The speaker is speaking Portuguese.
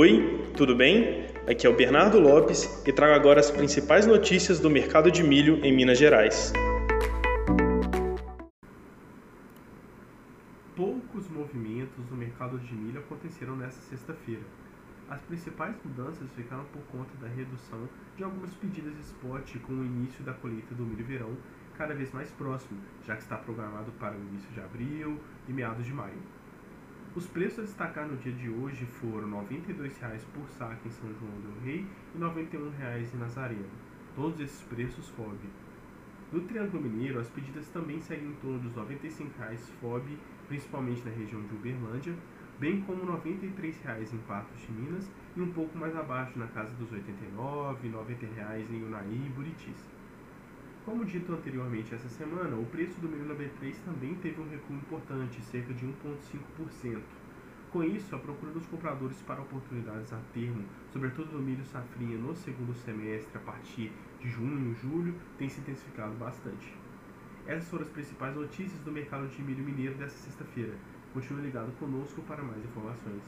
Oi, tudo bem? Aqui é o Bernardo Lopes e trago agora as principais notícias do mercado de milho em Minas Gerais. Poucos movimentos no mercado de milho aconteceram nesta sexta-feira. As principais mudanças ficaram por conta da redução de algumas pedidas de spot com o início da colheita do milho verão cada vez mais próximo, já que está programado para o início de abril e meados de maio. Os preços a destacar no dia de hoje foram R$ 92,00 por saco em São João del Rei e R$ 91,00 em Nazareno, todos esses preços FOB. No Triângulo Mineiro, as pedidas também seguem em torno dos R$ 95,00 FOB, principalmente na região de Uberlândia, bem como R$ 93,00 em Patos de Minas e um pouco mais abaixo na casa dos R$ 89,00 e R$ 90,00 em Unai e Buritis. Como dito anteriormente essa semana, o preço do milho na B3 também teve um recuo importante, cerca de 1,5%. Com isso, a procura dos compradores para oportunidades a termo, sobretudo no milho safrinha no segundo semestre, a partir de junho e julho, tem se intensificado bastante. Essas foram as principais notícias do mercado de milho mineiro desta sexta-feira. Continue ligado conosco para mais informações.